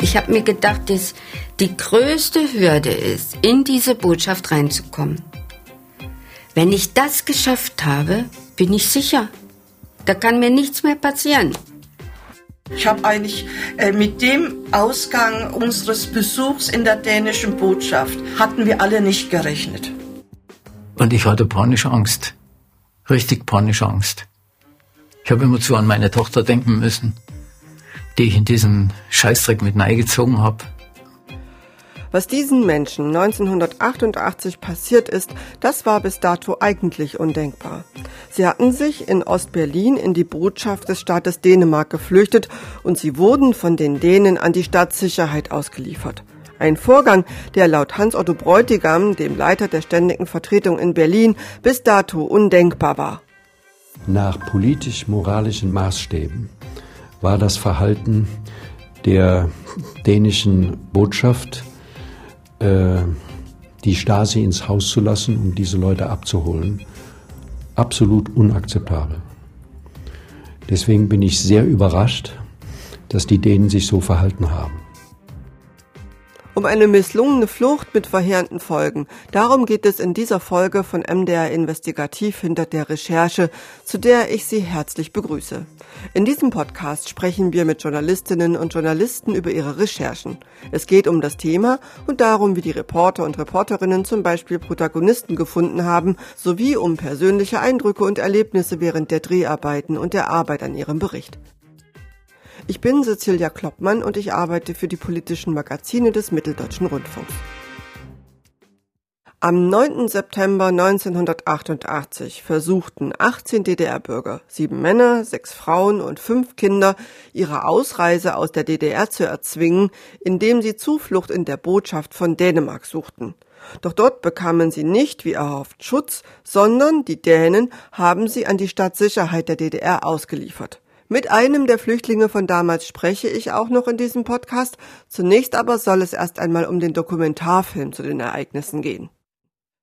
Ich habe mir gedacht, dass die größte Hürde ist, in diese Botschaft reinzukommen. Wenn ich das geschafft habe, bin ich sicher. Da kann mir nichts mehr passieren. Ich habe eigentlich äh, mit dem Ausgang unseres Besuchs in der dänischen Botschaft hatten wir alle nicht gerechnet. Und ich hatte panische Angst. Richtig panische Angst. Ich habe immer zu an meine Tochter denken müssen, die ich in diesen Scheißdreck mit gezogen habe. Was diesen Menschen 1988 passiert ist, das war bis dato eigentlich undenkbar. Sie hatten sich in Ostberlin in die Botschaft des Staates Dänemark geflüchtet und sie wurden von den Dänen an die Staatssicherheit ausgeliefert. Ein Vorgang, der laut Hans-Otto Bräutigam, dem Leiter der ständigen Vertretung in Berlin, bis dato undenkbar war. Nach politisch-moralischen Maßstäben war das Verhalten der dänischen Botschaft äh, die Stasi ins Haus zu lassen, um diese Leute abzuholen, absolut unakzeptabel. Deswegen bin ich sehr überrascht, dass die Dänen sich so verhalten haben um eine misslungene Flucht mit verheerenden Folgen. Darum geht es in dieser Folge von MDR Investigativ hinter der Recherche, zu der ich Sie herzlich begrüße. In diesem Podcast sprechen wir mit Journalistinnen und Journalisten über ihre Recherchen. Es geht um das Thema und darum, wie die Reporter und Reporterinnen zum Beispiel Protagonisten gefunden haben, sowie um persönliche Eindrücke und Erlebnisse während der Dreharbeiten und der Arbeit an ihrem Bericht. Ich bin Cecilia Kloppmann und ich arbeite für die politischen Magazine des Mitteldeutschen Rundfunks. Am 9. September 1988 versuchten 18 DDR-Bürger, sieben Männer, sechs Frauen und fünf Kinder, ihre Ausreise aus der DDR zu erzwingen, indem sie Zuflucht in der Botschaft von Dänemark suchten. Doch dort bekamen sie nicht, wie erhofft, Schutz, sondern die Dänen haben sie an die Stadtsicherheit der DDR ausgeliefert. Mit einem der Flüchtlinge von damals spreche ich auch noch in diesem Podcast. Zunächst aber soll es erst einmal um den Dokumentarfilm zu den Ereignissen gehen.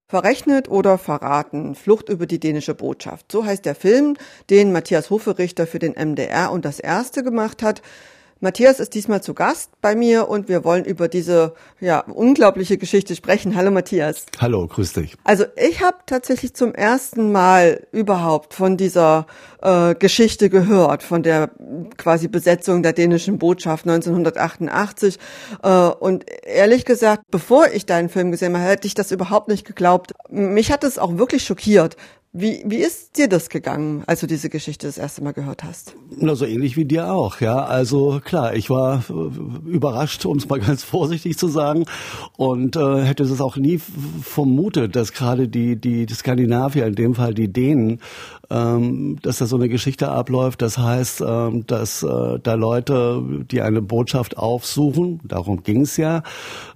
Verrechnet oder verraten, Flucht über die dänische Botschaft. So heißt der Film, den Matthias Hoferichter für den MDR und das erste gemacht hat. Matthias ist diesmal zu Gast bei mir und wir wollen über diese ja, unglaubliche Geschichte sprechen. Hallo Matthias. Hallo, grüß dich. Also ich habe tatsächlich zum ersten Mal überhaupt von dieser äh, Geschichte gehört, von der quasi Besetzung der dänischen Botschaft 1988. Äh, und ehrlich gesagt, bevor ich deinen Film gesehen habe, hätte ich das überhaupt nicht geglaubt. Mich hat es auch wirklich schockiert, wie, wie ist dir das gegangen, als du diese Geschichte das erste Mal gehört hast? Na, so ähnlich wie dir auch, ja. Also klar, ich war äh, überrascht, um es mal ganz vorsichtig zu sagen, und äh, hätte es auch nie vermutet, dass gerade die, die, die Skandinavier, in dem Fall die Dänen, ähm, dass da so eine Geschichte abläuft. Das heißt, ähm, dass äh, da Leute, die eine Botschaft aufsuchen, darum ging es ja,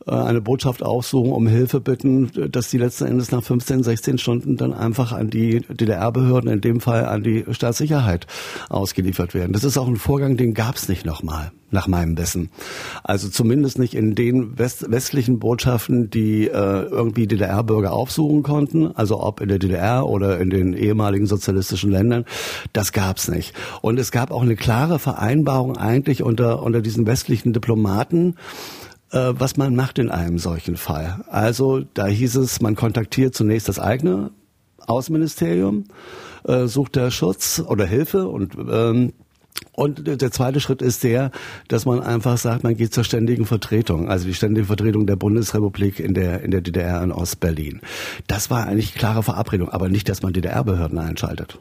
äh, eine Botschaft aufsuchen, um Hilfe bitten, dass die letzten Endes nach 15, 16 Stunden dann einfach an die DDR-Behörden, in dem Fall an die Staatssicherheit ausgeliefert werden. Das ist auch ein Vorgang, den gab es nicht nochmal nach meinem Wissen. Also zumindest nicht in den West westlichen Botschaften, die äh, irgendwie DDR-Bürger aufsuchen konnten, also ob in der DDR oder in den ehemaligen sozialistischen Ländern, das gab's nicht. Und es gab auch eine klare Vereinbarung eigentlich unter, unter diesen westlichen Diplomaten, äh, was man macht in einem solchen Fall. Also da hieß es, man kontaktiert zunächst das eigene Außenministerium, äh, sucht da Schutz oder Hilfe und ähm, und der zweite Schritt ist der, dass man einfach sagt, man geht zur ständigen Vertretung, also die ständige Vertretung der Bundesrepublik in der, in der DDR in Ostberlin. Das war eigentlich klare Verabredung, aber nicht, dass man DDR-Behörden einschaltet.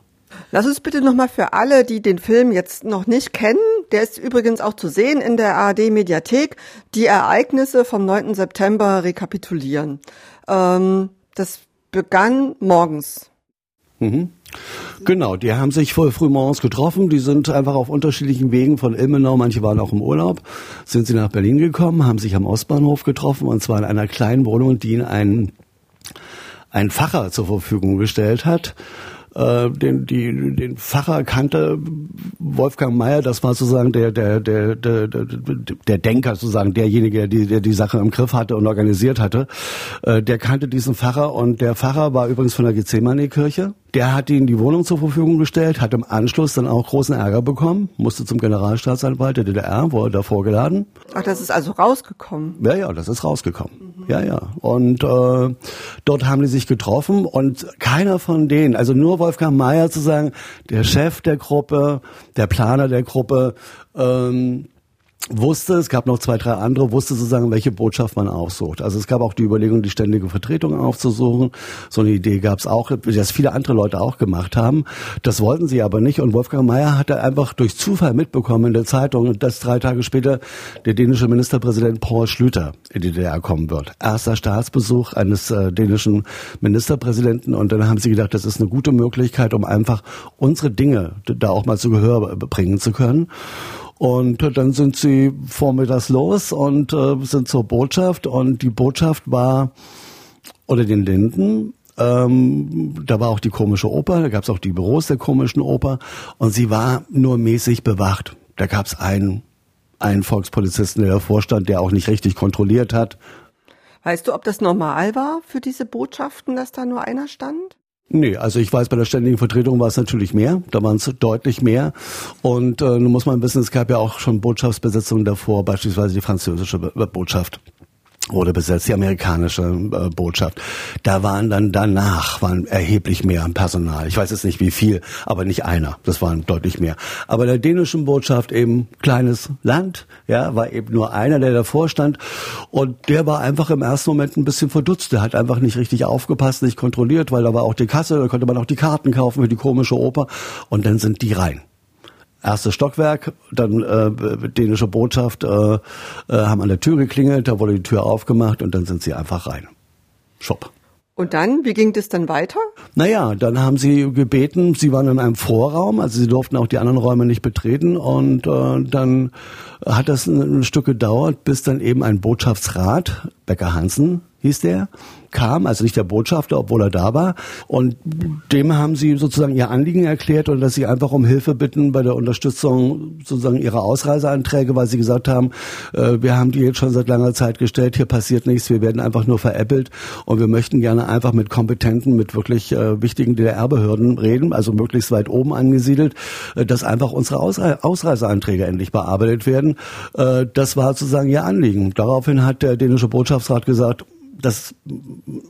Lass uns bitte nochmal für alle, die den Film jetzt noch nicht kennen, der ist übrigens auch zu sehen in der ARD Mediathek, die Ereignisse vom 9. September rekapitulieren. Ähm, das begann morgens. Mhm. Genau, die haben sich voll früh morgens getroffen. Die sind einfach auf unterschiedlichen Wegen von Ilmenau, manche waren auch im Urlaub, sind sie nach Berlin gekommen, haben sich am Ostbahnhof getroffen und zwar in einer kleinen Wohnung, die ihnen einen, einen Facher zur Verfügung gestellt hat. Äh, den, die, den Pfarrer kannte Wolfgang Mayer, das war sozusagen der, der, der, der, der Denker, sozusagen derjenige, der die, der die Sache im Griff hatte und organisiert hatte. Äh, der kannte diesen Pfarrer und der Pfarrer war übrigens von der Gethsemane-Kirche Der hat ihnen die Wohnung zur Verfügung gestellt, hat im Anschluss dann auch großen Ärger bekommen, musste zum Generalstaatsanwalt der DDR, wurde da vorgeladen. Ach, das ist also rausgekommen? Ja, ja, das ist rausgekommen. Mhm. Ja, ja. Und äh, dort haben die sich getroffen und keiner von denen, also nur Wolfgang Mayer zu sagen, der Chef der Gruppe, der Planer der Gruppe, ähm, wusste, es gab noch zwei, drei andere, wusste sozusagen, welche Botschaft man aufsucht. Also es gab auch die Überlegung, die ständige Vertretung aufzusuchen. So eine Idee gab es auch, das viele andere Leute auch gemacht haben. Das wollten sie aber nicht. Und Wolfgang Mayer hatte einfach durch Zufall mitbekommen in der Zeitung, dass drei Tage später der dänische Ministerpräsident Paul Schlüter in die DDR kommen wird. Erster Staatsbesuch eines äh, dänischen Ministerpräsidenten. Und dann haben sie gedacht, das ist eine gute Möglichkeit, um einfach unsere Dinge da auch mal zu Gehör bringen zu können. Und dann sind sie vormittags los und äh, sind zur Botschaft. Und die Botschaft war unter den Linden. Ähm, da war auch die komische Oper, da gab es auch die Büros der komischen Oper. Und sie war nur mäßig bewacht. Da gab es einen, einen Volkspolizisten, der davor stand, der auch nicht richtig kontrolliert hat. Weißt du, ob das normal war für diese Botschaften, dass da nur einer stand? Nee, also ich weiß, bei der ständigen Vertretung war es natürlich mehr, da waren es deutlich mehr. Und äh, nun muss man wissen, es gab ja auch schon Botschaftsbesetzungen davor, beispielsweise die französische Botschaft wurde besetzt, die amerikanische äh, Botschaft. Da waren dann danach waren erheblich mehr Personal. Ich weiß jetzt nicht wie viel, aber nicht einer. Das waren deutlich mehr. Aber der dänischen Botschaft eben kleines Land, ja, war eben nur einer, der davor stand und der war einfach im ersten Moment ein bisschen verdutzt. Der hat einfach nicht richtig aufgepasst, nicht kontrolliert, weil da war auch die Kasse, da konnte man auch die Karten kaufen für die komische Oper und dann sind die rein erstes Stockwerk, dann äh, dänische Botschaft, äh, äh, haben an der Tür geklingelt, da wurde die Tür aufgemacht und dann sind sie einfach rein. Shop. Und dann, wie ging das dann weiter? Naja, dann haben sie gebeten, sie waren in einem Vorraum, also sie durften auch die anderen Räume nicht betreten und äh, dann hat das ein, ein Stück gedauert, bis dann eben ein Botschaftsrat, Becker Hansen hieß der, kam, also nicht der Botschafter, obwohl er da war. Und dem haben sie sozusagen ihr Anliegen erklärt und dass sie einfach um Hilfe bitten bei der Unterstützung sozusagen ihrer Ausreiseanträge, weil sie gesagt haben, äh, wir haben die jetzt schon seit langer Zeit gestellt, hier passiert nichts, wir werden einfach nur veräppelt und wir möchten gerne einfach mit kompetenten, mit wirklich äh, wichtigen DDR-Behörden reden, also möglichst weit oben angesiedelt, äh, dass einfach unsere Ausre Ausreiseanträge endlich bearbeitet werden. Äh, das war sozusagen ihr Anliegen. Daraufhin hat der dänische Botschaftsrat gesagt, das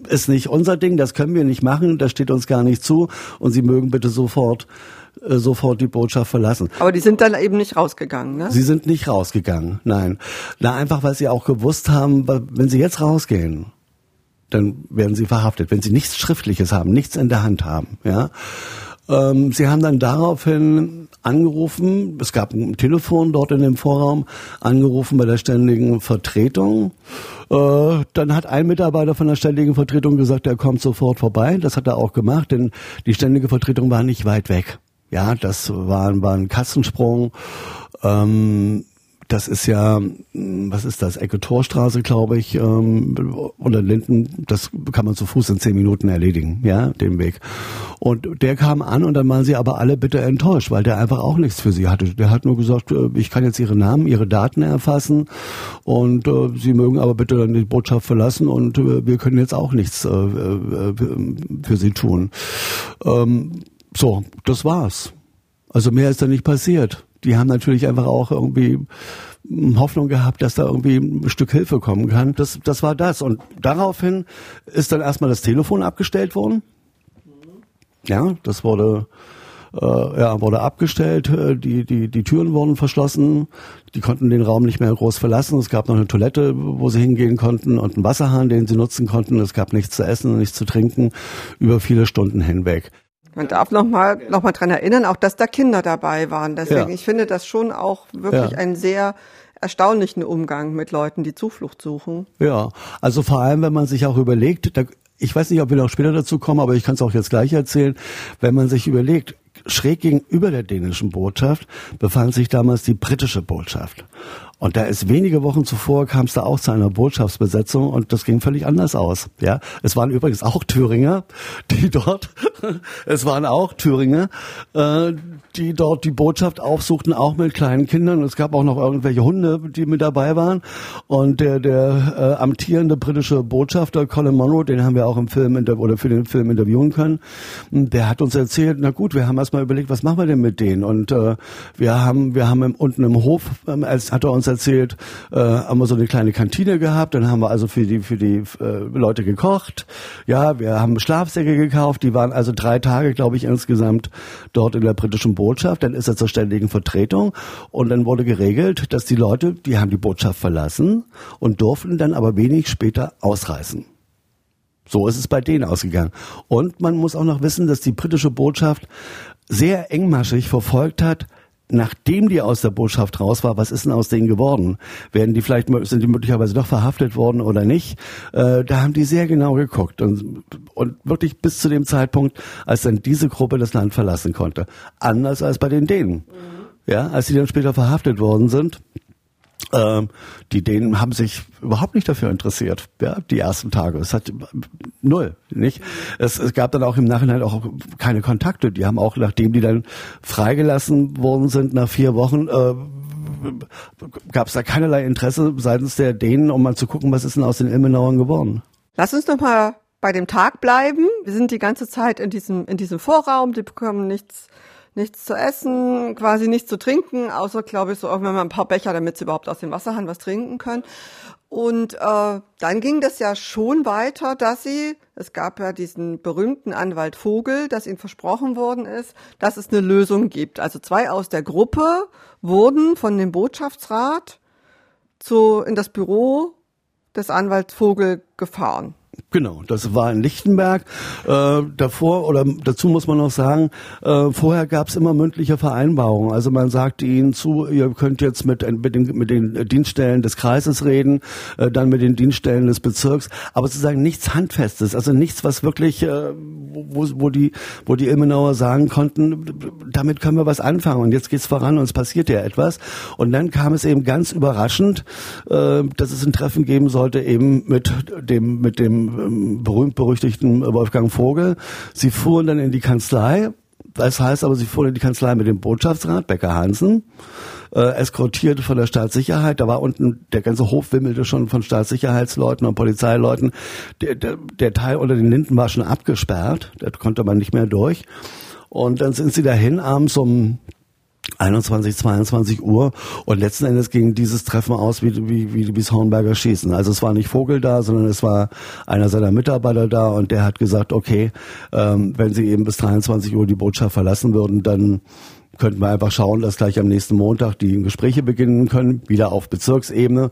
ist nicht unser Ding, das können wir nicht machen, das steht uns gar nicht zu und Sie mögen bitte sofort äh, sofort die Botschaft verlassen. Aber die sind dann eben nicht rausgegangen, ne? Sie sind nicht rausgegangen, nein. Na, einfach, weil sie auch gewusst haben, wenn sie jetzt rausgehen, dann werden sie verhaftet. Wenn sie nichts Schriftliches haben, nichts in der Hand haben, ja. Ähm, sie haben dann daraufhin angerufen, es gab ein Telefon dort in dem Vorraum, angerufen bei der ständigen Vertretung. Äh, dann hat ein Mitarbeiter von der ständigen Vertretung gesagt, er kommt sofort vorbei. Das hat er auch gemacht, denn die ständige Vertretung war nicht weit weg. Ja, das war, war ein Kassensprung. Ähm, das ist ja, was ist das, Ecke Torstraße, glaube ich, ähm, oder Linden, das kann man zu Fuß in zehn Minuten erledigen, ja, den Weg. Und der kam an und dann waren sie aber alle bitte enttäuscht, weil der einfach auch nichts für sie hatte. Der hat nur gesagt, äh, ich kann jetzt ihre Namen, ihre Daten erfassen und äh, sie mögen aber bitte dann die Botschaft verlassen und äh, wir können jetzt auch nichts äh, äh, für sie tun. Ähm, so, das war's. Also mehr ist da nicht passiert die haben natürlich einfach auch irgendwie Hoffnung gehabt, dass da irgendwie ein Stück Hilfe kommen kann. Das, das war das. Und daraufhin ist dann erstmal das Telefon abgestellt worden. Ja, das wurde, äh, ja, wurde abgestellt. Die, die, die Türen wurden verschlossen. Die konnten den Raum nicht mehr groß verlassen. Es gab noch eine Toilette, wo sie hingehen konnten und einen Wasserhahn, den sie nutzen konnten. Es gab nichts zu essen und nichts zu trinken über viele Stunden hinweg. Man darf noch mal, noch mal dran erinnern, auch dass da Kinder dabei waren. Deswegen, ja. ich finde das schon auch wirklich ja. einen sehr erstaunlichen Umgang mit Leuten, die Zuflucht suchen. Ja, also vor allem, wenn man sich auch überlegt, da, ich weiß nicht, ob wir noch später dazu kommen, aber ich kann es auch jetzt gleich erzählen, wenn man sich überlegt, schräg gegenüber der dänischen Botschaft befand sich damals die britische Botschaft. Und da ist wenige Wochen zuvor kam es da auch zu einer Botschaftsbesetzung und das ging völlig anders aus. Ja, es waren übrigens auch Thüringer, die dort, es waren auch Thüringer, äh, die dort die Botschaft aufsuchten, auch mit kleinen Kindern. Es gab auch noch irgendwelche Hunde, die mit dabei waren. Und der, der äh, amtierende britische Botschafter Colin Monroe, den haben wir auch im Film oder für den Film interviewen können, der hat uns erzählt, na gut, wir haben erstmal überlegt, was machen wir denn mit denen? Und äh, wir haben, wir haben im, unten im Hof, ähm, als hat er uns erzählt, äh, haben wir so eine kleine Kantine gehabt, dann haben wir also für die, für die äh, Leute gekocht. Ja, wir haben Schlafsäcke gekauft, die waren also drei Tage, glaube ich, insgesamt dort in der britischen Botschaft, dann ist er zur ständigen Vertretung und dann wurde geregelt, dass die Leute, die haben die Botschaft verlassen und durften dann aber wenig später ausreisen. So ist es bei denen ausgegangen. Und man muss auch noch wissen, dass die britische Botschaft sehr engmaschig verfolgt hat, nachdem die aus der Botschaft raus war, was ist denn aus denen geworden? Werden die vielleicht, sind die möglicherweise doch verhaftet worden oder nicht? Äh, da haben die sehr genau geguckt und, und wirklich bis zu dem Zeitpunkt, als dann diese Gruppe das Land verlassen konnte. Anders als bei den Dänen. Mhm. Ja, als sie dann später verhaftet worden sind, ähm, die Dänen haben sich überhaupt nicht dafür interessiert, ja, die ersten Tage. Es hat null, nicht? Es, es gab dann auch im Nachhinein auch keine Kontakte. Die haben auch, nachdem die dann freigelassen worden sind, nach vier Wochen, äh, gab es da keinerlei Interesse seitens der Dänen, um mal zu gucken, was ist denn aus den Ilmenauern geworden. Lass uns noch mal bei dem Tag bleiben. Wir sind die ganze Zeit in diesem, in diesem Vorraum, die bekommen nichts nichts zu essen, quasi nichts zu trinken, außer, glaube ich, so irgendwann mal ein paar Becher, damit sie überhaupt aus dem Wasserhahn was trinken können. Und äh, dann ging das ja schon weiter, dass sie, es gab ja diesen berühmten Anwalt Vogel, dass ihnen versprochen worden ist, dass es eine Lösung gibt. Also zwei aus der Gruppe wurden von dem Botschaftsrat zu, in das Büro des Anwalts Vogel gefahren. Genau, das war in Lichtenberg. Äh, davor oder dazu muss man noch sagen, äh, vorher gab es immer mündliche Vereinbarungen. Also man sagte ihnen zu, ihr könnt jetzt mit, mit, den, mit den Dienststellen des Kreises reden, äh, dann mit den Dienststellen des Bezirks, aber sozusagen nichts Handfestes, also nichts, was wirklich, äh, wo, wo die, wo die Ilmenauer sagen konnten, damit können wir was anfangen und jetzt geht's voran und es passiert ja etwas. Und dann kam es eben ganz überraschend, äh, dass es ein Treffen geben sollte eben mit dem, mit dem ähm, berühmt-berüchtigten Wolfgang Vogel. Sie fuhren dann in die Kanzlei. Das heißt aber, sie fuhren in die Kanzlei mit dem Botschaftsrat, Becker Hansen, äh, eskortiert von der Staatssicherheit. Da war unten, der ganze Hof wimmelte schon von Staatssicherheitsleuten und Polizeileuten. Der, der, der Teil unter den Linden war schon abgesperrt. Da konnte man nicht mehr durch. Und dann sind sie dahin abends um 21, 22 Uhr und letzten Endes ging dieses Treffen aus wie, wie, wie, wie Hornberger Schießen. Also es war nicht Vogel da, sondern es war einer seiner Mitarbeiter da und der hat gesagt, okay, ähm, wenn sie eben bis 23 Uhr die Botschaft verlassen würden, dann könnten wir einfach schauen, dass gleich am nächsten Montag die Gespräche beginnen können, wieder auf Bezirksebene.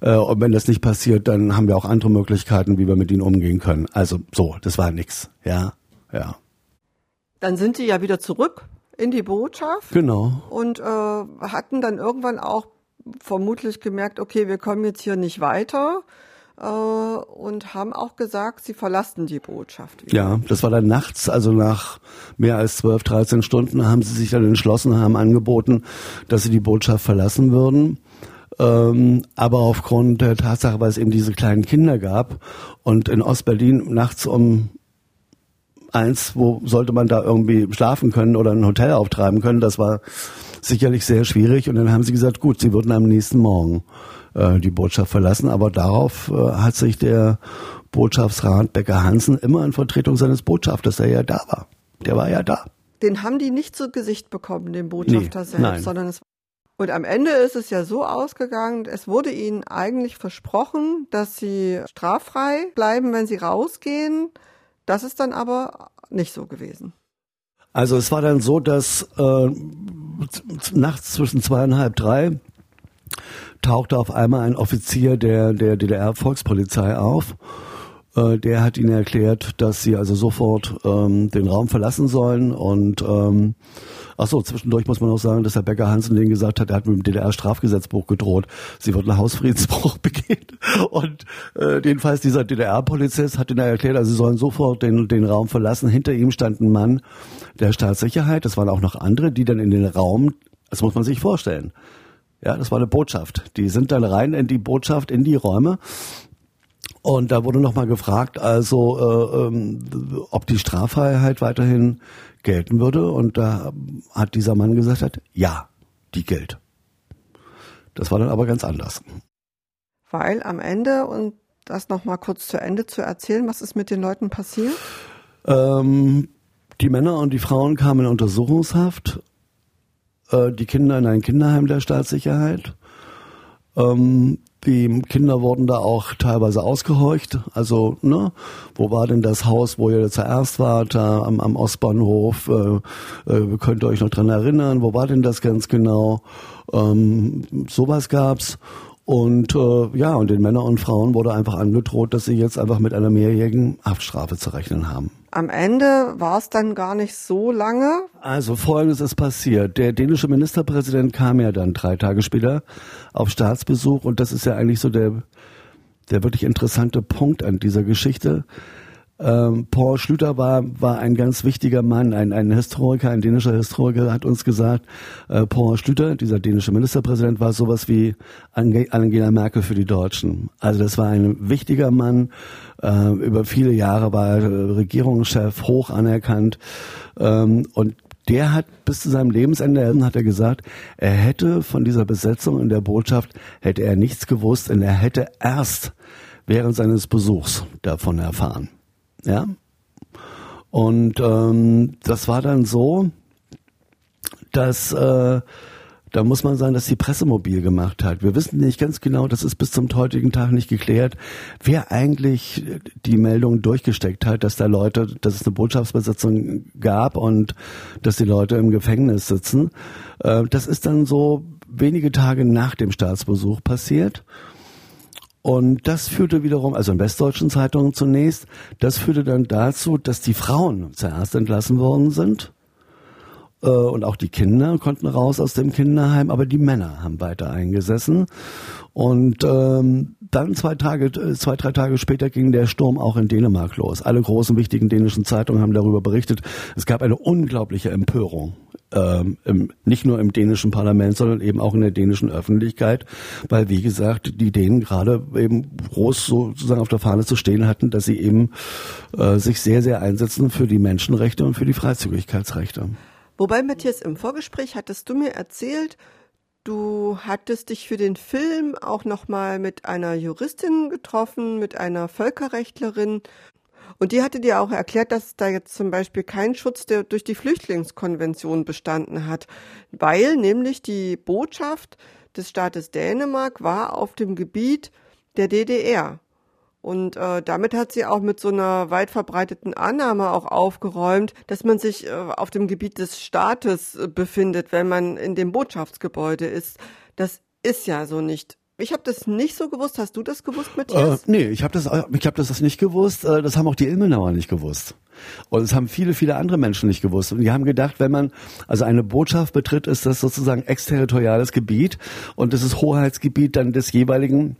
Äh, und wenn das nicht passiert, dann haben wir auch andere Möglichkeiten, wie wir mit ihnen umgehen können. Also so, das war nix. Ja, ja. Dann sind sie ja wieder zurück in die Botschaft. Genau. Und äh, hatten dann irgendwann auch vermutlich gemerkt, okay, wir kommen jetzt hier nicht weiter äh, und haben auch gesagt, sie verlassen die Botschaft. Wieder. Ja, das war dann nachts, also nach mehr als 12, 13 Stunden haben sie sich dann entschlossen, haben angeboten, dass sie die Botschaft verlassen würden. Ähm, aber aufgrund der Tatsache, weil es eben diese kleinen Kinder gab und in Ostberlin nachts um eins, wo sollte man da irgendwie schlafen können oder ein Hotel auftreiben können. Das war sicherlich sehr schwierig. Und dann haben sie gesagt, gut, sie würden am nächsten Morgen äh, die Botschaft verlassen. Aber darauf äh, hat sich der Botschaftsrat Becker Hansen immer in Vertretung seines Botschafters, der ja da war. Der war ja da. Den haben die nicht zu Gesicht bekommen, den Botschafter nee, selbst, nein. sondern es und am Ende ist es ja so ausgegangen, es wurde ihnen eigentlich versprochen, dass sie straffrei bleiben, wenn sie rausgehen. Das ist dann aber nicht so gewesen. Also es war dann so, dass äh, nachts zwischen zweieinhalb, drei tauchte auf einmal ein Offizier der, der DDR-Volkspolizei auf. Äh, der hat ihnen erklärt, dass sie also sofort ähm, den Raum verlassen sollen und ähm, Ach so, zwischendurch muss man auch sagen, dass Herr Becker Hansen denen gesagt hat, er hat mit dem DDR-Strafgesetzbuch gedroht, sie würden Hausfriedensbruch begehen. Und äh, jedenfalls dieser DDR-Polizist hat ihnen erklärt, also sie sollen sofort den, den Raum verlassen. Hinter ihm stand ein Mann der Staatssicherheit, das waren auch noch andere, die dann in den Raum, das muss man sich vorstellen, Ja, das war eine Botschaft. Die sind dann rein in die Botschaft, in die Räume. Und da wurde nochmal gefragt, also äh, ähm, ob die Straffreiheit weiterhin gelten würde. Und da hat dieser Mann gesagt, hat, ja, die gilt. Das war dann aber ganz anders. Weil am Ende, und das nochmal kurz zu Ende zu erzählen, was ist mit den Leuten passiert? Ähm, die Männer und die Frauen kamen in Untersuchungshaft, äh, die Kinder in ein Kinderheim der Staatssicherheit. Ähm, die Kinder wurden da auch teilweise ausgehorcht. Also, ne, wo war denn das Haus, wo ihr zuerst wart, da am, am Ostbahnhof? Äh, äh, könnt ihr euch noch dran erinnern? Wo war denn das ganz genau? Ähm, sowas gab's. Und äh, ja, und den Männern und Frauen wurde einfach angedroht, dass sie jetzt einfach mit einer mehrjährigen Haftstrafe zu rechnen haben. Am Ende war es dann gar nicht so lange. Also folgendes ist passiert. Der dänische Ministerpräsident kam ja dann drei Tage später auf Staatsbesuch und das ist ja eigentlich so der, der wirklich interessante Punkt an dieser Geschichte. Ähm, Paul Schlüter war, war ein ganz wichtiger Mann, ein, ein Historiker, ein dänischer Historiker hat uns gesagt, äh, Paul Schlüter, dieser dänische Ministerpräsident, war sowas wie Angela Merkel für die Deutschen. Also das war ein wichtiger Mann, äh, über viele Jahre war er Regierungschef, hoch anerkannt ähm, und der hat bis zu seinem Lebensende hat er gesagt, er hätte von dieser Besetzung in der Botschaft hätte er nichts gewusst und er hätte erst während seines Besuchs davon erfahren. Ja. Und ähm, das war dann so, dass äh, da muss man sagen, dass die Presse mobil gemacht hat. Wir wissen nicht ganz genau, das ist bis zum heutigen Tag nicht geklärt, wer eigentlich die Meldung durchgesteckt hat, dass da Leute, dass es eine Botschaftsbesetzung gab und dass die Leute im Gefängnis sitzen. Äh, das ist dann so wenige Tage nach dem Staatsbesuch passiert. Und das führte wiederum, also in westdeutschen Zeitungen zunächst, das führte dann dazu, dass die Frauen zuerst entlassen worden sind. Äh, und auch die Kinder konnten raus aus dem Kinderheim, aber die Männer haben weiter eingesessen. Und ähm, dann zwei Tage, äh, zwei, drei Tage später ging der Sturm auch in Dänemark los. Alle großen wichtigen dänischen Zeitungen haben darüber berichtet. Es gab eine unglaubliche Empörung. Ähm, im, nicht nur im dänischen Parlament, sondern eben auch in der dänischen Öffentlichkeit, weil wie gesagt, die Dänen gerade eben groß sozusagen auf der Fahne zu stehen hatten, dass sie eben äh, sich sehr, sehr einsetzen für die Menschenrechte und für die Freizügigkeitsrechte. Wobei, Matthias, im Vorgespräch hattest du mir erzählt, Du hattest dich für den Film auch nochmal mit einer Juristin getroffen, mit einer Völkerrechtlerin. Und die hatte dir auch erklärt, dass da jetzt zum Beispiel kein Schutz der durch die Flüchtlingskonvention bestanden hat, weil nämlich die Botschaft des Staates Dänemark war auf dem Gebiet der DDR. Und äh, damit hat sie auch mit so einer weit verbreiteten Annahme auch aufgeräumt, dass man sich äh, auf dem Gebiet des Staates äh, befindet, wenn man in dem Botschaftsgebäude ist. Das ist ja so nicht. Ich habe das nicht so gewusst. Hast du das gewusst, Matthias? Äh, nee, ich habe das, ich hab das nicht gewusst. Äh, das haben auch die Ilmenauer nicht gewusst. Und es haben viele, viele andere Menschen nicht gewusst. Und die haben gedacht, wenn man also eine Botschaft betritt, ist das sozusagen exterritoriales Gebiet und das ist Hoheitsgebiet dann des jeweiligen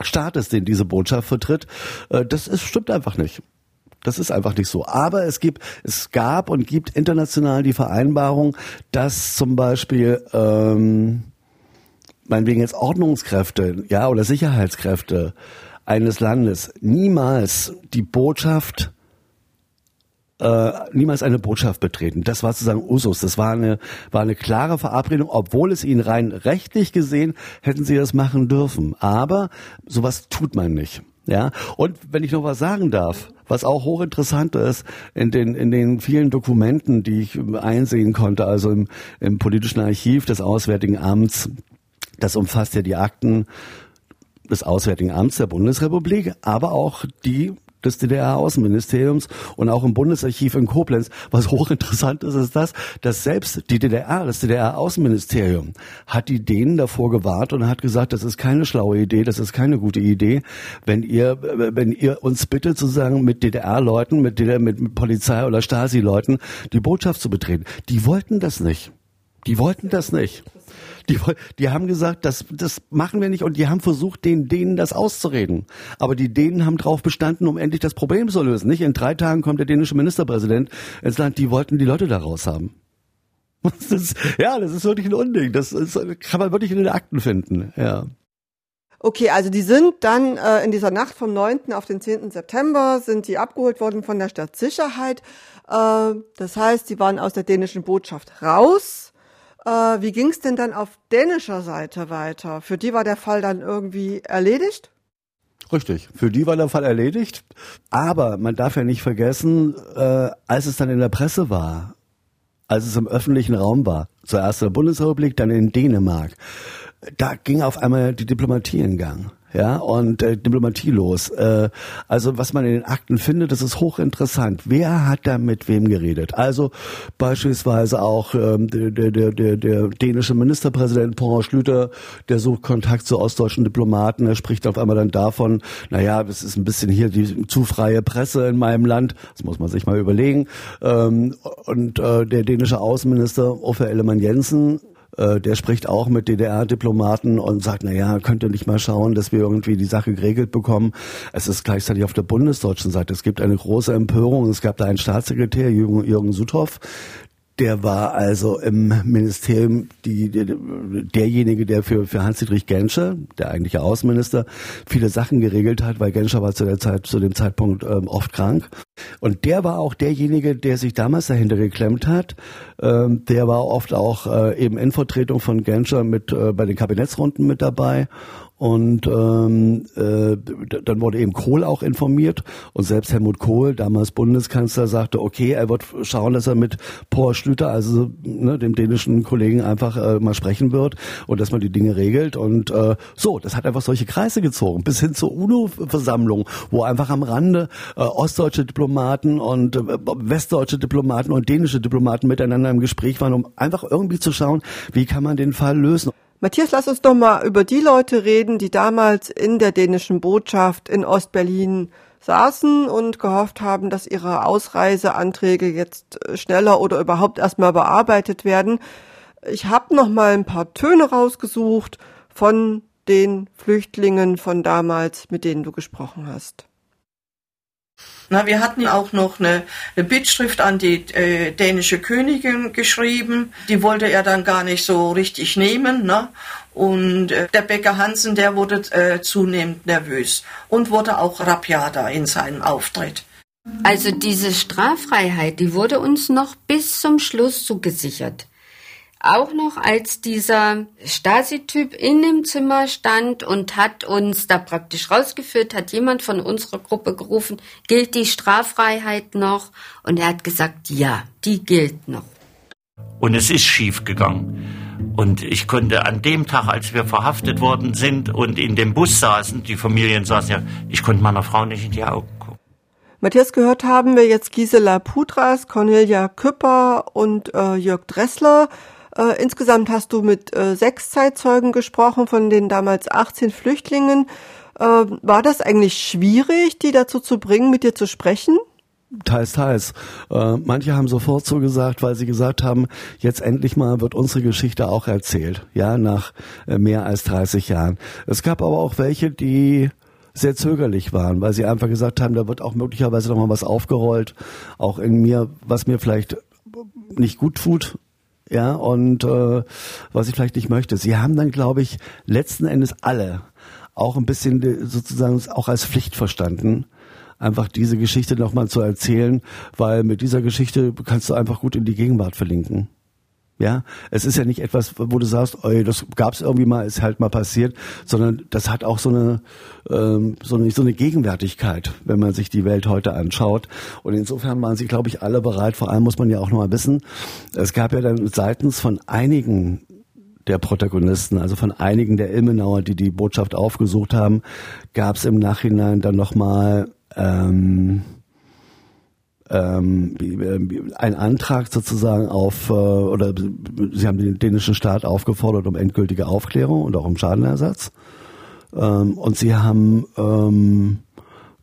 Staates, den diese Botschaft vertritt. Äh, das ist, stimmt einfach nicht. Das ist einfach nicht so. Aber es gibt, es gab und gibt international die Vereinbarung, dass zum Beispiel ähm, meinetwegen jetzt Ordnungskräfte, ja, oder Sicherheitskräfte eines Landes niemals die Botschaft äh, niemals eine Botschaft betreten. Das war sozusagen Usus. Das war eine, war eine klare Verabredung, obwohl es ihnen rein rechtlich gesehen hätten sie das machen dürfen. Aber sowas tut man nicht. Ja, und wenn ich noch was sagen darf, was auch hochinteressant ist in den, in den vielen Dokumenten, die ich einsehen konnte, also im, im politischen Archiv des Auswärtigen Amts, das umfasst ja die Akten des Auswärtigen Amts der Bundesrepublik, aber auch die des DDR-Außenministeriums und auch im Bundesarchiv in Koblenz. Was hochinteressant ist, ist das, dass selbst die DDR, das DDR-Außenministerium, hat die Dänen davor gewahrt und hat gesagt, das ist keine schlaue Idee, das ist keine gute Idee, wenn ihr, wenn ihr uns bittet, sozusagen mit DDR-Leuten, mit, DDR, mit Polizei oder Stasi-Leuten die Botschaft zu betreten. Die wollten das nicht. Die wollten das nicht. Die, die haben gesagt, das, das machen wir nicht und die haben versucht, den Dänen das auszureden. Aber die Dänen haben darauf bestanden, um endlich das Problem zu lösen. Nicht in drei Tagen kommt der dänische Ministerpräsident ins Land. Die wollten die Leute da raus haben. Das ist, ja, das ist wirklich ein Unding. Das ist, kann man wirklich in den Akten finden. Ja. Okay, also die sind dann äh, in dieser Nacht vom 9. auf den 10. September sind die abgeholt worden von der Stadtsicherheit. Äh, das heißt, sie waren aus der dänischen Botschaft raus. Äh, wie ging es denn dann auf dänischer Seite weiter? Für die war der Fall dann irgendwie erledigt? Richtig, für die war der Fall erledigt. Aber man darf ja nicht vergessen, äh, als es dann in der Presse war, als es im öffentlichen Raum war, zuerst in der Bundesrepublik, dann in Dänemark, da ging auf einmal die Diplomatie in Gang ja, und äh, Diplomatie los. Äh, also was man in den Akten findet, das ist hochinteressant. Wer hat da mit wem geredet? Also beispielsweise auch ähm, der, der, der, der dänische Ministerpräsident Paul Schlüter, der sucht Kontakt zu ostdeutschen Diplomaten. Er spricht auf einmal dann davon, naja, es ist ein bisschen hier die zu freie Presse in meinem Land. Das muss man sich mal überlegen. Ähm, und äh, der dänische Außenminister Uffe Ellemann Jensen äh, der spricht auch mit DDR-Diplomaten und sagt, na ja, könnt ihr nicht mal schauen, dass wir irgendwie die Sache geregelt bekommen. Es ist gleichzeitig auf der bundesdeutschen Seite. Es gibt eine große Empörung. Es gab da einen Staatssekretär, Jürgen, Jürgen Suthoff, der war also im Ministerium die, der, derjenige, der für, für Hans-Dietrich Genscher, der eigentliche Außenminister, viele Sachen geregelt hat, weil Genscher war zu der Zeit, zu dem Zeitpunkt ähm, oft krank. Und der war auch derjenige, der sich damals dahinter geklemmt hat. Ähm, der war oft auch äh, eben in Vertretung von Genscher mit äh, bei den Kabinettsrunden mit dabei und ähm, äh, dann wurde eben Kohl auch informiert und selbst Helmut Kohl, damals Bundeskanzler, sagte, okay, er wird schauen, dass er mit Paul Schlüter, also ne, dem dänischen Kollegen, einfach äh, mal sprechen wird und dass man die Dinge regelt. Und äh, so, das hat einfach solche Kreise gezogen, bis hin zur UNO-Versammlung, wo einfach am Rande äh, ostdeutsche Diplomaten und äh, westdeutsche Diplomaten und dänische Diplomaten miteinander im Gespräch waren, um einfach irgendwie zu schauen, wie kann man den Fall lösen. Matthias, lass uns doch mal über die Leute reden, die damals in der dänischen Botschaft in Ostberlin saßen und gehofft haben, dass ihre Ausreiseanträge jetzt äh, schneller oder überhaupt erstmal bearbeitet werden. Ich habe noch mal ein paar Töne rausgesucht von den Flüchtlingen von damals, mit denen du gesprochen hast. Na, wir hatten auch noch eine, eine Bittschrift an die äh, dänische Königin geschrieben. Die wollte er dann gar nicht so richtig nehmen. Ne? Und äh, der Bäcker Hansen, der wurde äh, zunehmend nervös und wurde auch rapiater in seinem Auftritt. Also diese Straffreiheit, die wurde uns noch bis zum Schluss zugesichert auch noch, als dieser Stasi-Typ in dem Zimmer stand und hat uns da praktisch rausgeführt, hat jemand von unserer Gruppe gerufen, gilt die Straffreiheit noch? Und er hat gesagt, ja, die gilt noch. Und es ist schief gegangen. Und ich konnte an dem Tag, als wir verhaftet worden sind und in dem Bus saßen, die Familien saßen ja, ich konnte meiner Frau nicht in die Augen gucken. Matthias, gehört haben wir jetzt Gisela Putras, Cornelia Küpper und äh, Jörg Dressler. Äh, insgesamt hast du mit äh, sechs Zeitzeugen gesprochen, von den damals 18 Flüchtlingen. Äh, war das eigentlich schwierig, die dazu zu bringen, mit dir zu sprechen? Teils, teils. Äh, manche haben sofort so gesagt, weil sie gesagt haben, jetzt endlich mal wird unsere Geschichte auch erzählt, ja, nach äh, mehr als 30 Jahren. Es gab aber auch welche, die sehr zögerlich waren, weil sie einfach gesagt haben, da wird auch möglicherweise noch mal was aufgerollt, auch in mir, was mir vielleicht nicht gut tut, ja, und äh, was ich vielleicht nicht möchte. Sie haben dann, glaube ich, letzten Endes alle auch ein bisschen sozusagen auch als Pflicht verstanden, einfach diese Geschichte nochmal zu erzählen, weil mit dieser Geschichte kannst du einfach gut in die Gegenwart verlinken. Ja, es ist ja nicht etwas, wo du sagst, ey, das gab's irgendwie mal, ist halt mal passiert, sondern das hat auch so eine, ähm, so eine so eine Gegenwärtigkeit, wenn man sich die Welt heute anschaut. Und insofern waren sie, glaube ich, alle bereit. Vor allem muss man ja auch noch mal wissen, es gab ja dann seitens von einigen der Protagonisten, also von einigen der Ilmenauer, die die Botschaft aufgesucht haben, gab es im Nachhinein dann noch mal ähm, ähm, ein Antrag sozusagen auf, äh, oder sie haben den dänischen Staat aufgefordert um endgültige Aufklärung und auch um Schadenersatz. Ähm, und sie haben ähm,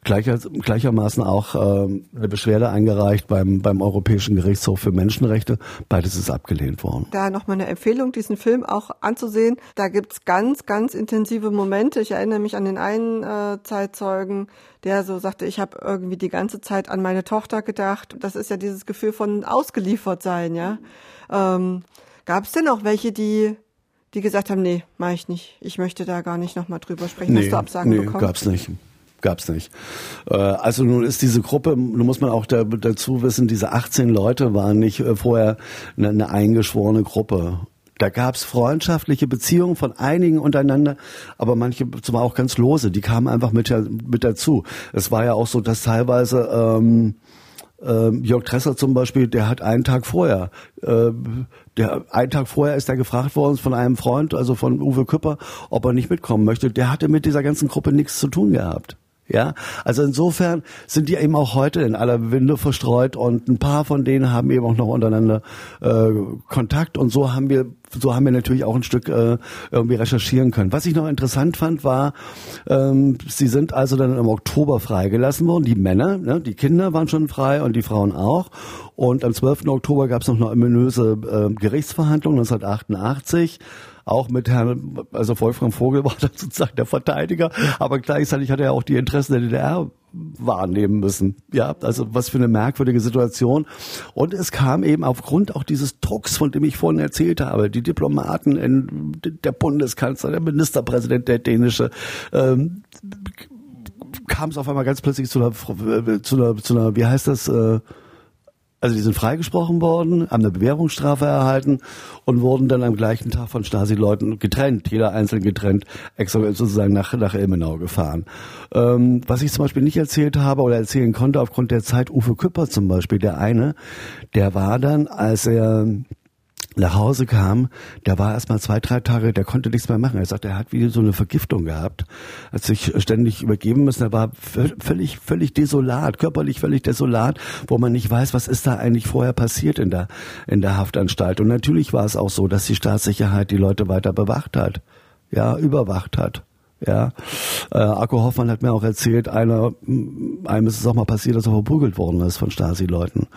Gleicher, gleichermaßen auch ähm, eine Beschwerde eingereicht beim, beim Europäischen Gerichtshof für Menschenrechte. Beides ist abgelehnt worden. Da nochmal eine Empfehlung, diesen Film auch anzusehen. Da gibt's ganz, ganz intensive Momente. Ich erinnere mich an den einen äh, Zeitzeugen, der so sagte, ich habe irgendwie die ganze Zeit an meine Tochter gedacht. Das ist ja dieses Gefühl von ausgeliefert sein, ja. Ähm, Gab es denn auch welche, die die gesagt haben, nee, mache ich nicht. Ich möchte da gar nicht nochmal drüber sprechen. Nee, Hast du Absagen nee, bekommen? gab's nicht. Gab's nicht. Äh, also nun ist diese Gruppe, nun muss man auch da, dazu wissen, diese 18 Leute waren nicht äh, vorher eine, eine eingeschworene Gruppe. Da gab's freundschaftliche Beziehungen von einigen untereinander, aber manche zum auch ganz lose, die kamen einfach mit, mit dazu. Es war ja auch so, dass teilweise ähm, ähm, Jörg Tresser zum Beispiel, der hat einen Tag vorher, äh, der einen Tag vorher ist er gefragt worden von einem Freund, also von Uwe Küpper, ob er nicht mitkommen möchte. Der hatte mit dieser ganzen Gruppe nichts zu tun gehabt. Ja, also insofern sind die eben auch heute in aller Winde verstreut und ein paar von denen haben eben auch noch untereinander äh, Kontakt und so haben wir so haben wir natürlich auch ein Stück äh, irgendwie recherchieren können. Was ich noch interessant fand, war, ähm, sie sind also dann im Oktober freigelassen worden, die Männer, ne, die Kinder waren schon frei und die Frauen auch. Und am 12. Oktober gab es noch eine ominöse äh, Gerichtsverhandlung 1988 auch mit Herrn, also Wolfgang Vogel war dann sozusagen der Verteidiger, aber gleichzeitig hat er auch die Interessen der DDR wahrnehmen müssen. Ja, also was für eine merkwürdige Situation. Und es kam eben aufgrund auch dieses Drucks, von dem ich vorhin erzählt habe, die Diplomaten, in, der Bundeskanzler, der Ministerpräsident, der dänische, ähm, kam es auf einmal ganz plötzlich zu einer, zu einer, zu einer wie heißt das, äh, also die sind freigesprochen worden, haben eine Bewährungsstrafe erhalten und wurden dann am gleichen Tag von Stasi-Leuten getrennt, jeder einzeln getrennt, extra sozusagen nach, nach Ilmenau gefahren. Ähm, was ich zum Beispiel nicht erzählt habe oder erzählen konnte aufgrund der Zeit, Uwe Küpper zum Beispiel, der eine, der war dann, als er nach Hause kam, der war erst mal zwei, drei Tage, der konnte nichts mehr machen. Er sagt, er hat wie so eine Vergiftung gehabt, hat sich ständig übergeben müssen. Er war völlig, völlig desolat, körperlich völlig desolat, wo man nicht weiß, was ist da eigentlich vorher passiert in der, in der Haftanstalt. Und natürlich war es auch so, dass die Staatssicherheit die Leute weiter bewacht hat, ja, überwacht hat. Ja, äh, Akko Hoffmann hat mir auch erzählt, einer, einem ist es auch mal passiert, dass er verprügelt worden ist von Stasi-Leuten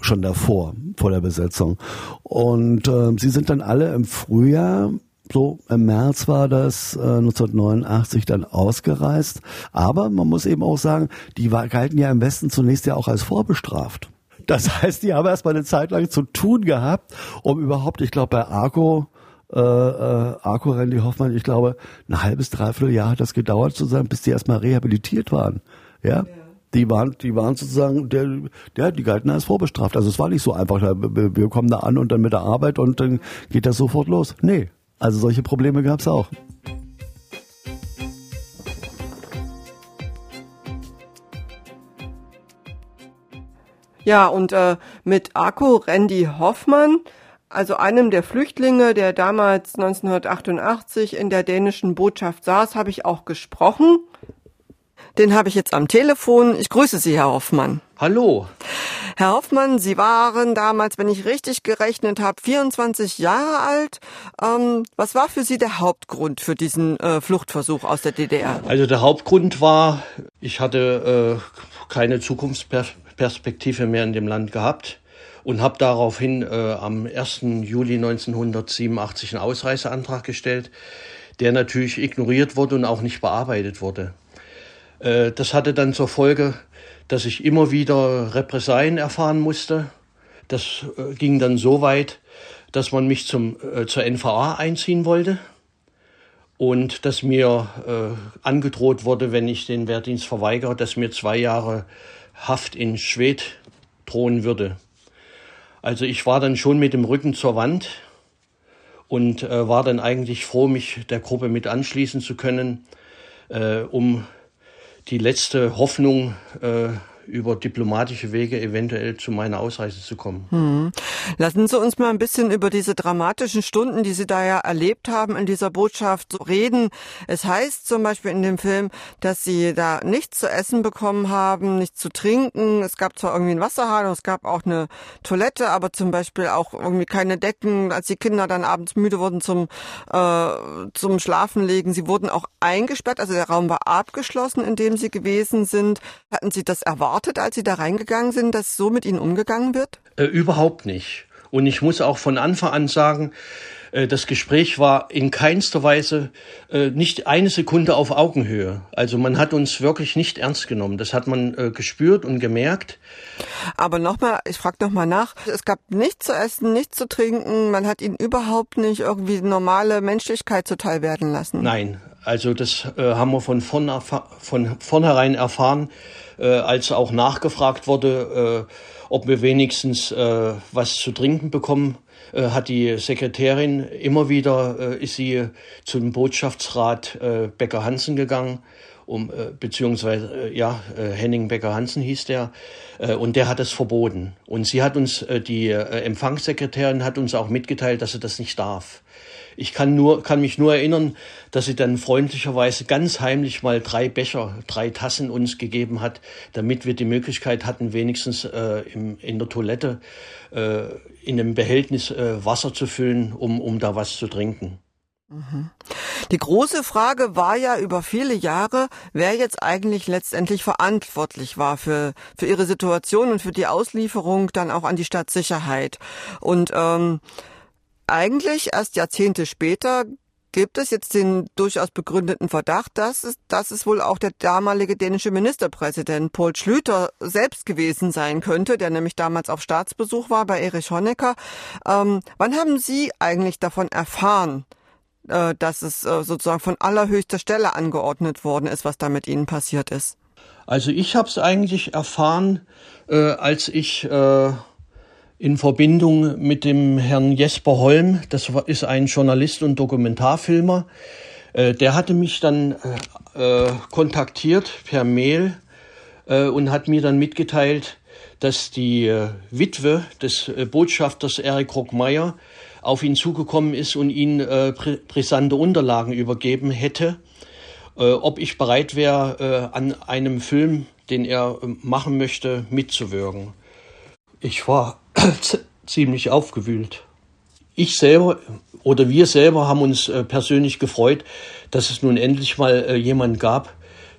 schon davor, vor der Besetzung. Und äh, sie sind dann alle im Frühjahr so im März war das äh, 1989 dann ausgereist. Aber man muss eben auch sagen, die war, galten ja im Westen zunächst ja auch als vorbestraft. Das heißt, die haben erstmal eine Zeit lang zu tun gehabt, um überhaupt, ich glaube, bei Arco, äh, äh, Arco Randy Hoffmann, ich glaube, ein halbes, dreiviertel Jahr hat das gedauert zu sein, bis die erstmal rehabilitiert waren. Ja. ja die waren, die waren sozusagen, der, der, die galten als vorbestraft. Also es war nicht so einfach, wir kommen da an und dann mit der Arbeit und dann geht das sofort los. Nee, also solche Probleme gab es auch. Ja, und äh, mit Akko Randy Hoffmann, also einem der Flüchtlinge, der damals 1988 in der dänischen Botschaft saß, habe ich auch gesprochen. Den habe ich jetzt am Telefon. Ich grüße Sie, Herr Hoffmann. Hallo. Herr Hoffmann, Sie waren damals, wenn ich richtig gerechnet habe, 24 Jahre alt. Ähm, was war für Sie der Hauptgrund für diesen äh, Fluchtversuch aus der DDR? Also der Hauptgrund war, ich hatte äh, keine Zukunftsperspektive mehr in dem Land gehabt und habe daraufhin äh, am 1. Juli 1987 einen Ausreiseantrag gestellt, der natürlich ignoriert wurde und auch nicht bearbeitet wurde. Äh, das hatte dann zur Folge, dass ich immer wieder Repressalien erfahren musste. Das äh, ging dann so weit, dass man mich zum, äh, zur NVA einziehen wollte und dass mir äh, angedroht wurde, wenn ich den Wehrdienst verweigere, dass mir zwei Jahre Haft in Schwed drohen würde. Also ich war dann schon mit dem Rücken zur Wand und äh, war dann eigentlich froh, mich der Gruppe mit anschließen zu können, äh, um die letzte Hoffnung äh, über diplomatische Wege eventuell zu meiner Ausreise zu kommen. Hm. Lassen Sie uns mal ein bisschen über diese dramatischen Stunden, die Sie da ja erlebt haben in dieser Botschaft reden. Es heißt zum Beispiel in dem Film, dass Sie da nichts zu essen bekommen haben, nichts zu trinken. Es gab zwar irgendwie einen Wasserhahn es gab auch eine Toilette, aber zum Beispiel auch irgendwie keine Decken, als die Kinder dann abends müde wurden zum, äh, zum Schlafen legen. Sie wurden auch eingesperrt, also der Raum war abgeschlossen, in dem Sie gewesen sind. Hatten Sie das erwartet, als Sie da reingegangen sind, dass so mit Ihnen umgegangen wird? Äh, überhaupt nicht. Und ich muss auch von Anfang an sagen, äh, das Gespräch war in keinster Weise äh, nicht eine Sekunde auf Augenhöhe. Also man hat uns wirklich nicht ernst genommen. Das hat man äh, gespürt und gemerkt. Aber nochmal, ich frage nochmal nach. Es gab nichts zu essen, nichts zu trinken. Man hat ihnen überhaupt nicht irgendwie normale Menschlichkeit zuteil werden lassen. Nein, also das haben wir von vornherein erfahren, äh, als auch nachgefragt wurde, äh, ob wir wenigstens äh, was zu trinken bekommen äh, hat die Sekretärin immer wieder, äh, ist sie zum Botschaftsrat äh, Becker-Hansen gegangen, um, äh, beziehungsweise, äh, ja, äh, Henning Becker-Hansen hieß der, und der hat es verboten. Und sie hat uns, die Empfangssekretärin hat uns auch mitgeteilt, dass sie das nicht darf. Ich kann nur, kann mich nur erinnern, dass sie dann freundlicherweise ganz heimlich mal drei Becher, drei Tassen uns gegeben hat, damit wir die Möglichkeit hatten, wenigstens äh, im, in der Toilette äh, in einem Behältnis äh, Wasser zu füllen, um, um da was zu trinken. Mhm. Die große Frage war ja über viele Jahre, wer jetzt eigentlich letztendlich verantwortlich war für, für ihre Situation und für die Auslieferung dann auch an die Stadtsicherheit. Und ähm, eigentlich erst Jahrzehnte später gibt es jetzt den durchaus begründeten Verdacht, dass es, dass es wohl auch der damalige dänische Ministerpräsident Paul Schlüter selbst gewesen sein könnte, der nämlich damals auf Staatsbesuch war bei Erich Honecker. Ähm, wann haben Sie eigentlich davon erfahren, äh, dass es äh, sozusagen von allerhöchster Stelle angeordnet worden ist, was da mit Ihnen passiert ist? Also ich habe es eigentlich erfahren, äh, als ich äh, in Verbindung mit dem Herrn Jesper Holm, das ist ein Journalist und Dokumentarfilmer. Äh, der hatte mich dann äh, äh, kontaktiert per Mail und hat mir dann mitgeteilt, dass die Witwe des Botschafters Erik Rockmeier auf ihn zugekommen ist und ihn brisante Unterlagen übergeben hätte, ob ich bereit wäre, an einem Film, den er machen möchte, mitzuwirken. Ich war ziemlich aufgewühlt. Ich selber oder wir selber haben uns äh, persönlich gefreut, dass es nun endlich mal äh, jemand gab,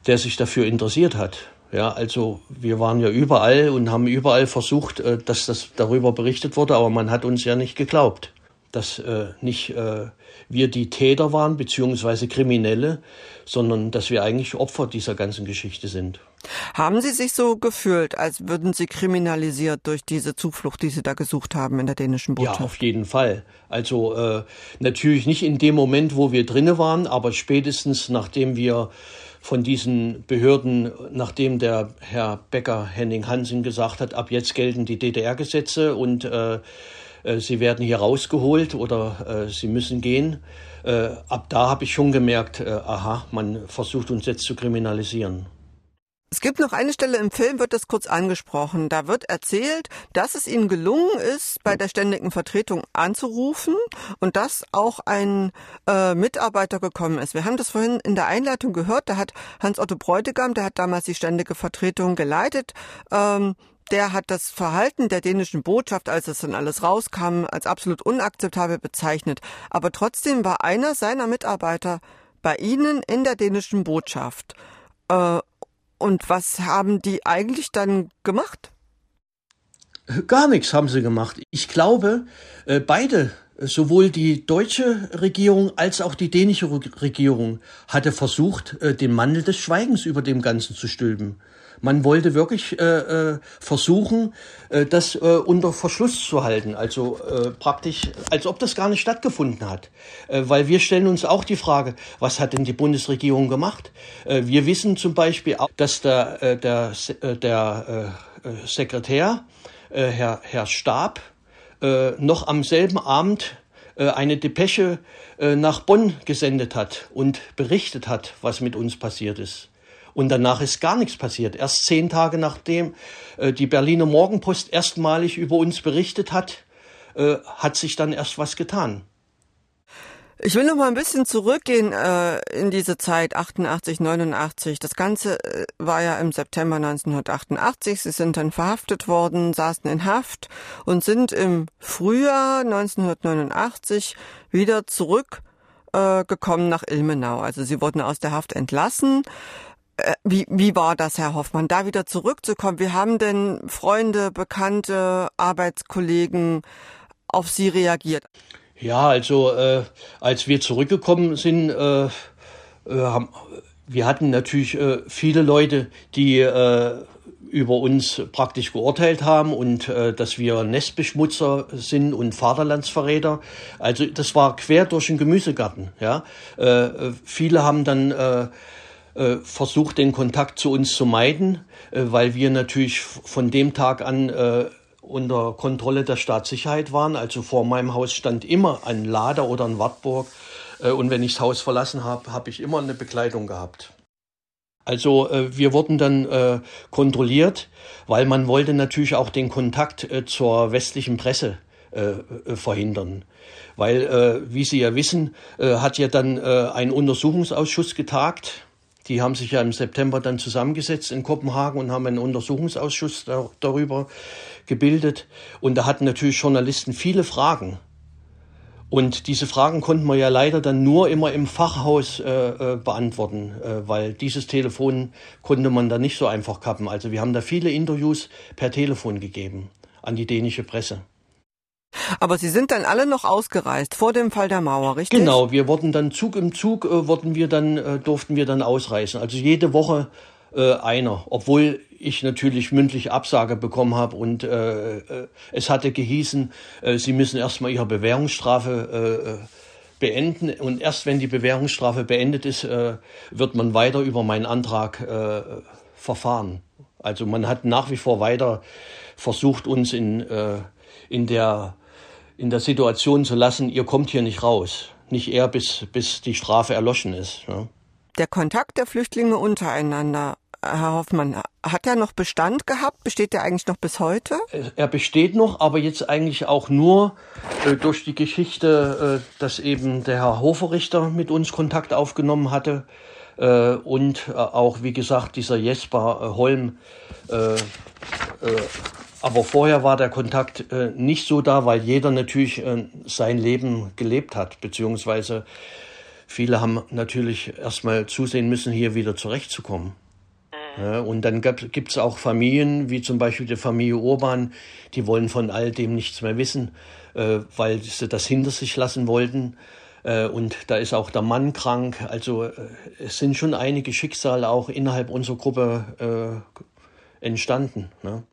der sich dafür interessiert hat. Ja, also wir waren ja überall und haben überall versucht, äh, dass das darüber berichtet wurde, aber man hat uns ja nicht geglaubt, dass äh, nicht äh, wir die Täter waren, beziehungsweise Kriminelle, sondern dass wir eigentlich Opfer dieser ganzen Geschichte sind. Haben Sie sich so gefühlt, als würden Sie kriminalisiert durch diese Zuflucht, die Sie da gesucht haben in der dänischen Botschaft? Ja, auf jeden Fall. Also äh, natürlich nicht in dem Moment, wo wir drinne waren, aber spätestens nachdem wir von diesen Behörden, nachdem der Herr Becker Henning Hansen gesagt hat, ab jetzt gelten die DDR-Gesetze und äh, sie werden hier rausgeholt oder äh, sie müssen gehen. Äh, ab da habe ich schon gemerkt, äh, aha, man versucht uns jetzt zu kriminalisieren. Es gibt noch eine Stelle im Film, wird das kurz angesprochen. Da wird erzählt, dass es ihnen gelungen ist, bei der ständigen Vertretung anzurufen und dass auch ein äh, Mitarbeiter gekommen ist. Wir haben das vorhin in der Einleitung gehört. Da hat Hans-Otto Bräutigam, der hat damals die ständige Vertretung geleitet, ähm, der hat das Verhalten der dänischen Botschaft, als es dann alles rauskam, als absolut unakzeptabel bezeichnet. Aber trotzdem war einer seiner Mitarbeiter bei Ihnen in der dänischen Botschaft. Äh, und was haben die eigentlich dann gemacht? Gar nichts haben sie gemacht. Ich glaube, äh, beide, sowohl die deutsche Regierung als auch die dänische Regierung, hatte versucht, äh, den Mantel des Schweigens über dem Ganzen zu stülpen. Man wollte wirklich äh, äh, versuchen, äh, das äh, unter Verschluss zu halten, also äh, praktisch, als ob das gar nicht stattgefunden hat. Äh, weil wir stellen uns auch die Frage, was hat denn die Bundesregierung gemacht? Äh, wir wissen zum Beispiel auch, dass der, äh, der, äh, der äh, Sekretär, äh, Herr, Herr Stab, äh, noch am selben Abend äh, eine Depesche äh, nach Bonn gesendet hat und berichtet hat, was mit uns passiert ist. Und danach ist gar nichts passiert. Erst zehn Tage nachdem äh, die Berliner Morgenpost erstmalig über uns berichtet hat, äh, hat sich dann erst was getan. Ich will noch mal ein bisschen zurückgehen äh, in diese Zeit 88, 89. Das Ganze äh, war ja im September 1988. Sie sind dann verhaftet worden, saßen in Haft und sind im Frühjahr 1989 wieder zurückgekommen äh, nach Ilmenau. Also sie wurden aus der Haft entlassen. Äh, wie, wie war das, Herr Hoffmann, da wieder zurückzukommen? Wie haben denn Freunde, Bekannte, Arbeitskollegen auf Sie reagiert? Ja, also äh, als wir zurückgekommen sind, äh, äh, wir hatten natürlich äh, viele Leute, die äh, über uns praktisch geurteilt haben und äh, dass wir Nestbeschmutzer sind und Vaterlandsverräter. Also das war quer durch den Gemüsegarten. Ja, äh, viele haben dann äh, äh, versucht, den Kontakt zu uns zu meiden, äh, weil wir natürlich von dem Tag an äh, unter Kontrolle der Staatssicherheit waren. Also vor meinem Haus stand immer ein Lader oder ein Wartburg. Äh, und wenn ich das Haus verlassen habe, habe ich immer eine Begleitung gehabt. Also äh, wir wurden dann äh, kontrolliert, weil man wollte natürlich auch den Kontakt zur westlichen Presse verhindern. Weil, wie Sie ja wissen, hat ja dann ein Untersuchungsausschuss getagt die haben sich ja im September dann zusammengesetzt in Kopenhagen und haben einen Untersuchungsausschuss da, darüber gebildet. Und da hatten natürlich Journalisten viele Fragen. Und diese Fragen konnten wir ja leider dann nur immer im Fachhaus äh, äh, beantworten, äh, weil dieses Telefon konnte man da nicht so einfach kappen. Also wir haben da viele Interviews per Telefon gegeben an die dänische Presse. Aber Sie sind dann alle noch ausgereist vor dem Fall der Mauer, richtig? Genau, wir wurden dann Zug im Zug, äh, wurden wir dann, äh, durften wir dann ausreisen. Also jede Woche äh, einer, obwohl ich natürlich mündlich Absage bekommen habe und äh, äh, es hatte gehießen, äh, sie müssen erstmal ihre Bewährungsstrafe äh, äh, beenden und erst wenn die Bewährungsstrafe beendet ist, äh, wird man weiter über meinen Antrag äh, verfahren. Also man hat nach wie vor weiter versucht, uns in, äh, in der in der Situation zu lassen, ihr kommt hier nicht raus. Nicht eher, bis, bis die Strafe erloschen ist. Ja. Der Kontakt der Flüchtlinge untereinander, Herr Hoffmann, hat er noch Bestand gehabt? Besteht er eigentlich noch bis heute? Er besteht noch, aber jetzt eigentlich auch nur äh, durch die Geschichte, äh, dass eben der Herr Hoferichter mit uns Kontakt aufgenommen hatte äh, und äh, auch, wie gesagt, dieser Jesper äh, Holm äh, aber vorher war der Kontakt äh, nicht so da, weil jeder natürlich äh, sein Leben gelebt hat, beziehungsweise viele haben natürlich erstmal zusehen müssen, hier wieder zurechtzukommen. Mhm. Ja, und dann gibt es auch Familien, wie zum Beispiel die Familie Urban, die wollen von all dem nichts mehr wissen, äh, weil sie das hinter sich lassen wollten. Äh, und da ist auch der Mann krank. Also äh, es sind schon einige Schicksale auch innerhalb unserer Gruppe äh, entstanden. Ne?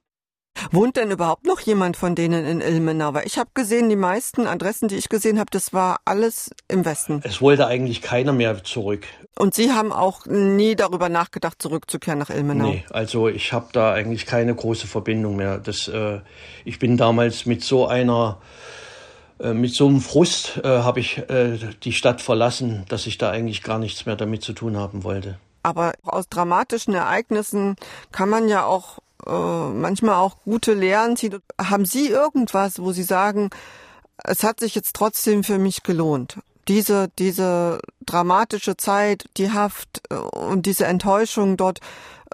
Wohnt denn überhaupt noch jemand von denen in Ilmenau? Weil ich habe gesehen, die meisten Adressen, die ich gesehen habe, das war alles im Westen. Es wollte eigentlich keiner mehr zurück. Und Sie haben auch nie darüber nachgedacht, zurückzukehren nach Ilmenau? Nee, also ich habe da eigentlich keine große Verbindung mehr. Das, äh, ich bin damals mit so einer äh, mit so einem Frust äh, habe ich äh, die Stadt verlassen, dass ich da eigentlich gar nichts mehr damit zu tun haben wollte. Aber aus dramatischen Ereignissen kann man ja auch äh, manchmal auch gute Lehren ziehen. Haben Sie irgendwas, wo Sie sagen, es hat sich jetzt trotzdem für mich gelohnt? Diese, diese dramatische Zeit, die Haft äh, und diese Enttäuschung dort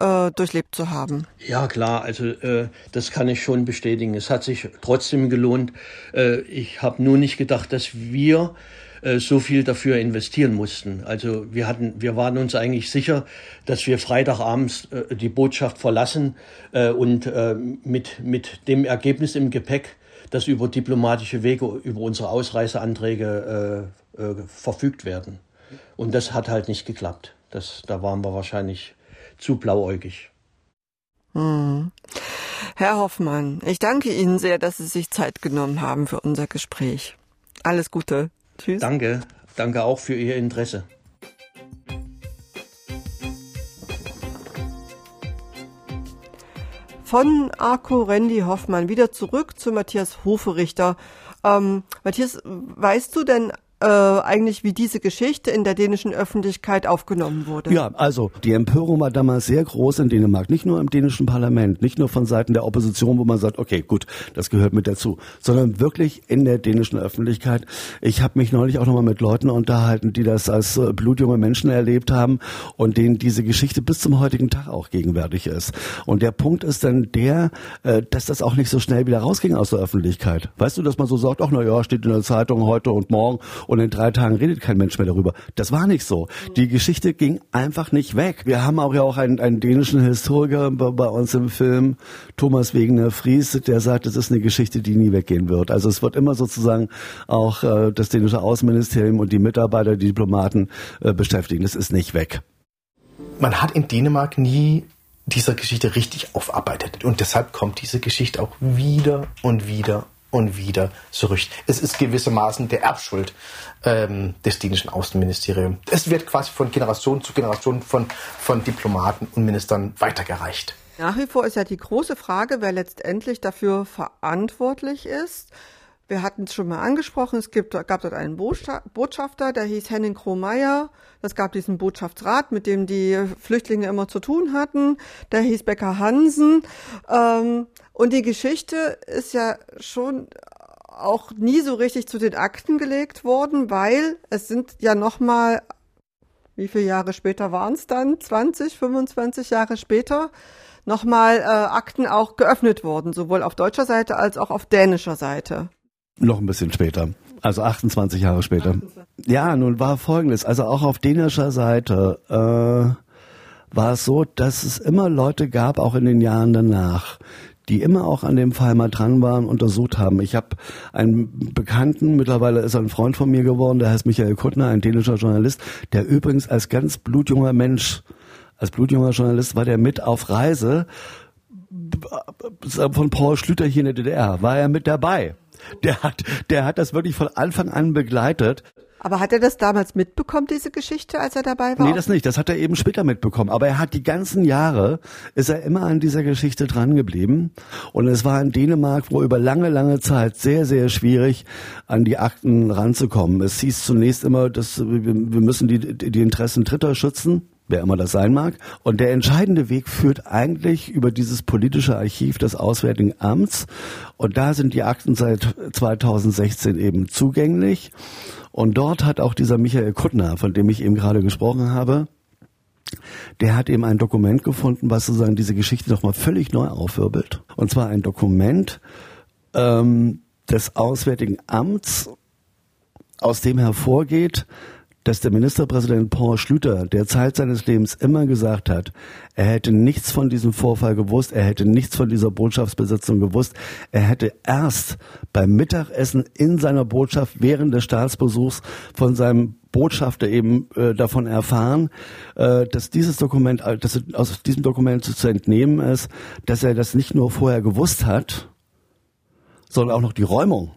äh, durchlebt zu haben. Ja, klar, also äh, das kann ich schon bestätigen. Es hat sich trotzdem gelohnt. Äh, ich habe nur nicht gedacht, dass wir äh, so viel dafür investieren mussten. Also wir hatten, wir waren uns eigentlich sicher, dass wir Freitagabends äh, die Botschaft verlassen äh, und äh, mit mit dem Ergebnis im Gepäck, dass über diplomatische Wege über unsere Ausreiseanträge äh, äh, verfügt werden. Und das hat halt nicht geklappt. Das, da waren wir wahrscheinlich zu blauäugig. Hm. Herr Hoffmann, ich danke Ihnen sehr, dass Sie sich Zeit genommen haben für unser Gespräch. Alles Gute. Tschüss. Danke. Danke auch für Ihr Interesse. Von Arco Randy Hoffmann wieder zurück zu Matthias Hoferichter. Ähm, Matthias, weißt du denn, äh, eigentlich, wie diese Geschichte in der dänischen Öffentlichkeit aufgenommen wurde. Ja, also die Empörung war damals sehr groß in Dänemark, nicht nur im dänischen Parlament, nicht nur von Seiten der Opposition, wo man sagt, okay, gut, das gehört mit dazu, sondern wirklich in der dänischen Öffentlichkeit. Ich habe mich neulich auch nochmal mit Leuten unterhalten, die das als äh, blutjunge Menschen erlebt haben und denen diese Geschichte bis zum heutigen Tag auch gegenwärtig ist. Und der Punkt ist dann der, äh, dass das auch nicht so schnell wieder rausging aus der Öffentlichkeit. Weißt du, dass man so sagt, ach na ja, steht in der Zeitung heute und morgen und in drei Tagen redet kein Mensch mehr darüber. Das war nicht so. Die Geschichte ging einfach nicht weg. Wir haben auch ja auch einen, einen dänischen Historiker bei, bei uns im Film, Thomas Wegener Fries, der sagt, es ist eine Geschichte, die nie weggehen wird. Also es wird immer sozusagen auch äh, das dänische Außenministerium und die Mitarbeiter, die Diplomaten äh, beschäftigen. Das ist nicht weg. Man hat in Dänemark nie dieser Geschichte richtig aufarbeitet. Und deshalb kommt diese Geschichte auch wieder und wieder und wieder zurück. Es ist gewissermaßen der Erbschuld ähm, des dänischen Außenministeriums. Es wird quasi von Generation zu Generation von, von Diplomaten und Ministern weitergereicht. Nach wie vor ist ja die große Frage, wer letztendlich dafür verantwortlich ist. Wir hatten es schon mal angesprochen, es gibt, gab dort einen Botschafter, der hieß Henning Krohmeier. Es gab diesen Botschaftsrat, mit dem die Flüchtlinge immer zu tun hatten. Der hieß Becker Hansen. Ähm, und die Geschichte ist ja schon auch nie so richtig zu den Akten gelegt worden, weil es sind ja nochmal, wie viele Jahre später waren es dann? 20, 25 Jahre später nochmal äh, Akten auch geöffnet worden, sowohl auf deutscher Seite als auch auf dänischer Seite. Noch ein bisschen später. Also 28 Jahre später. 28. Ja, nun war folgendes. Also auch auf dänischer Seite äh, war es so, dass es immer Leute gab, auch in den Jahren danach, die immer auch an dem Fall mal dran waren, untersucht haben. Ich habe einen Bekannten, mittlerweile ist er ein Freund von mir geworden, der heißt Michael Kuttner, ein dänischer Journalist, der übrigens als ganz blutjunger Mensch, als blutjunger Journalist war der mit auf Reise von Paul Schlüter hier in der DDR, war er mit dabei. Der hat, der hat das wirklich von Anfang an begleitet. Aber hat er das damals mitbekommen, diese Geschichte, als er dabei war? Nee, das nicht. Das hat er eben später mitbekommen. Aber er hat die ganzen Jahre, ist er immer an dieser Geschichte dran geblieben. Und es war in Dänemark, wo über lange, lange Zeit sehr, sehr schwierig, an die Akten ranzukommen. Es hieß zunächst immer, dass wir, wir müssen die, die Interessen Dritter schützen wer immer das sein mag. Und der entscheidende Weg führt eigentlich über dieses politische Archiv des Auswärtigen Amts. Und da sind die Akten seit 2016 eben zugänglich. Und dort hat auch dieser Michael Kuttner, von dem ich eben gerade gesprochen habe, der hat eben ein Dokument gefunden, was sozusagen diese Geschichte nochmal völlig neu aufwirbelt. Und zwar ein Dokument ähm, des Auswärtigen Amts, aus dem hervorgeht, dass der Ministerpräsident Paul Schlüter, der Zeit seines Lebens immer gesagt hat, er hätte nichts von diesem Vorfall gewusst, er hätte nichts von dieser Botschaftsbesetzung gewusst, er hätte erst beim Mittagessen in seiner Botschaft während des Staatsbesuchs von seinem Botschafter eben äh, davon erfahren, äh, dass dieses Dokument, äh, dass aus diesem Dokument zu entnehmen ist, dass er das nicht nur vorher gewusst hat, sondern auch noch die Räumung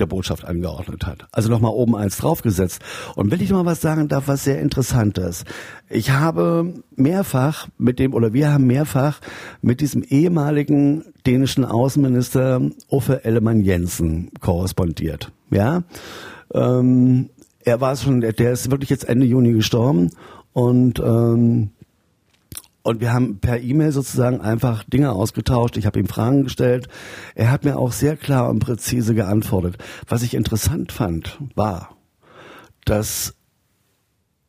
der Botschaft angeordnet hat. Also nochmal oben eins draufgesetzt. Und wenn ich mal was sagen darf, was sehr interessant ist. Ich habe mehrfach mit dem, oder wir haben mehrfach mit diesem ehemaligen dänischen Außenminister Uffe Ellemann Jensen korrespondiert. Ja, ähm, er war schon, der ist wirklich jetzt Ende Juni gestorben und ähm, und wir haben per E-Mail sozusagen einfach Dinge ausgetauscht. Ich habe ihm Fragen gestellt. Er hat mir auch sehr klar und präzise geantwortet. Was ich interessant fand, war, dass